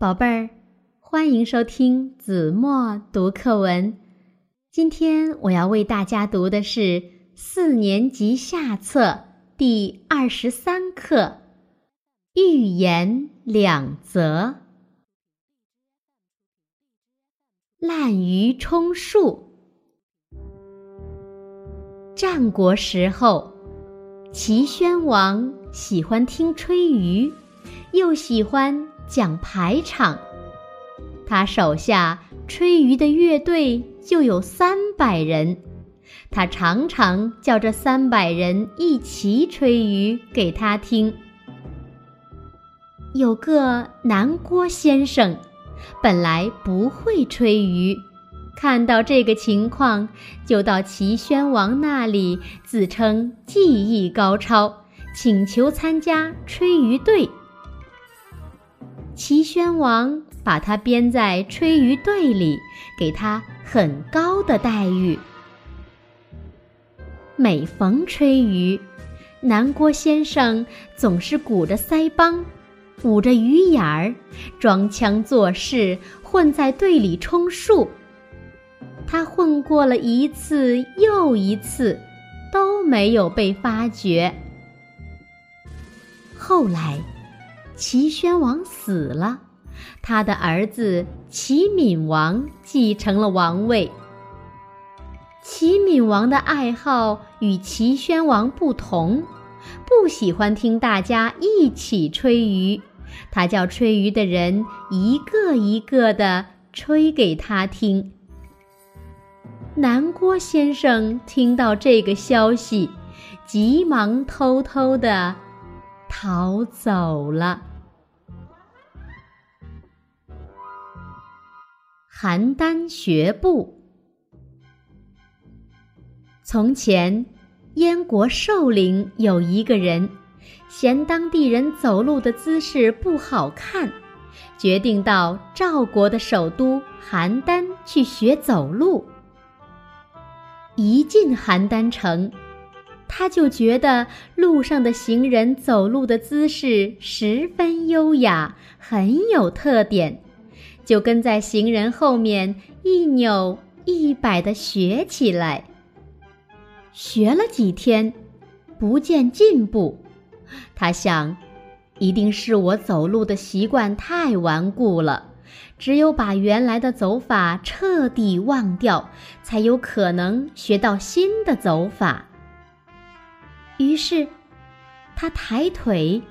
宝贝儿，欢迎收听子墨读课文。今天我要为大家读的是四年级下册第二十三课《寓言两则》。滥竽充数。战国时候，齐宣王喜欢听吹竽，又喜欢。讲排场，他手下吹竽的乐队就有三百人，他常常叫这三百人一起吹竽给他听。有个南郭先生，本来不会吹竽，看到这个情况，就到齐宣王那里，自称技艺高超，请求参加吹竽队。齐宣王把他编在吹竽队里，给他很高的待遇。每逢吹竽，南郭先生总是鼓着腮帮，捂着鱼眼儿，装腔作势，混在队里充数。他混过了一次又一次，都没有被发觉。后来。齐宣王死了，他的儿子齐闵王继承了王位。齐闵王的爱好与齐宣王不同，不喜欢听大家一起吹竽，他叫吹竽的人一个一个的吹给他听。南郭先生听到这个消息，急忙偷偷的逃走了。邯郸学步。从前，燕国寿陵有一个人，嫌当地人走路的姿势不好看，决定到赵国的首都邯郸去学走路。一进邯郸城，他就觉得路上的行人走路的姿势十分优雅，很有特点。就跟在行人后面一扭一摆的学起来。学了几天，不见进步，他想，一定是我走路的习惯太顽固了，只有把原来的走法彻底忘掉，才有可能学到新的走法。于是，他抬腿、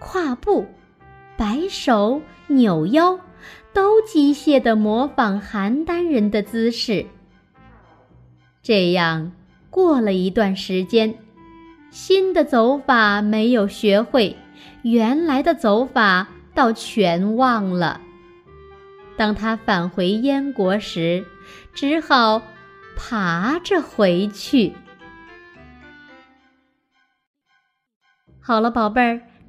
跨步、摆手、扭腰。都机械地模仿邯郸人的姿势。这样过了一段时间，新的走法没有学会，原来的走法倒全忘了。当他返回燕国时，只好爬着回去。好了，宝贝儿，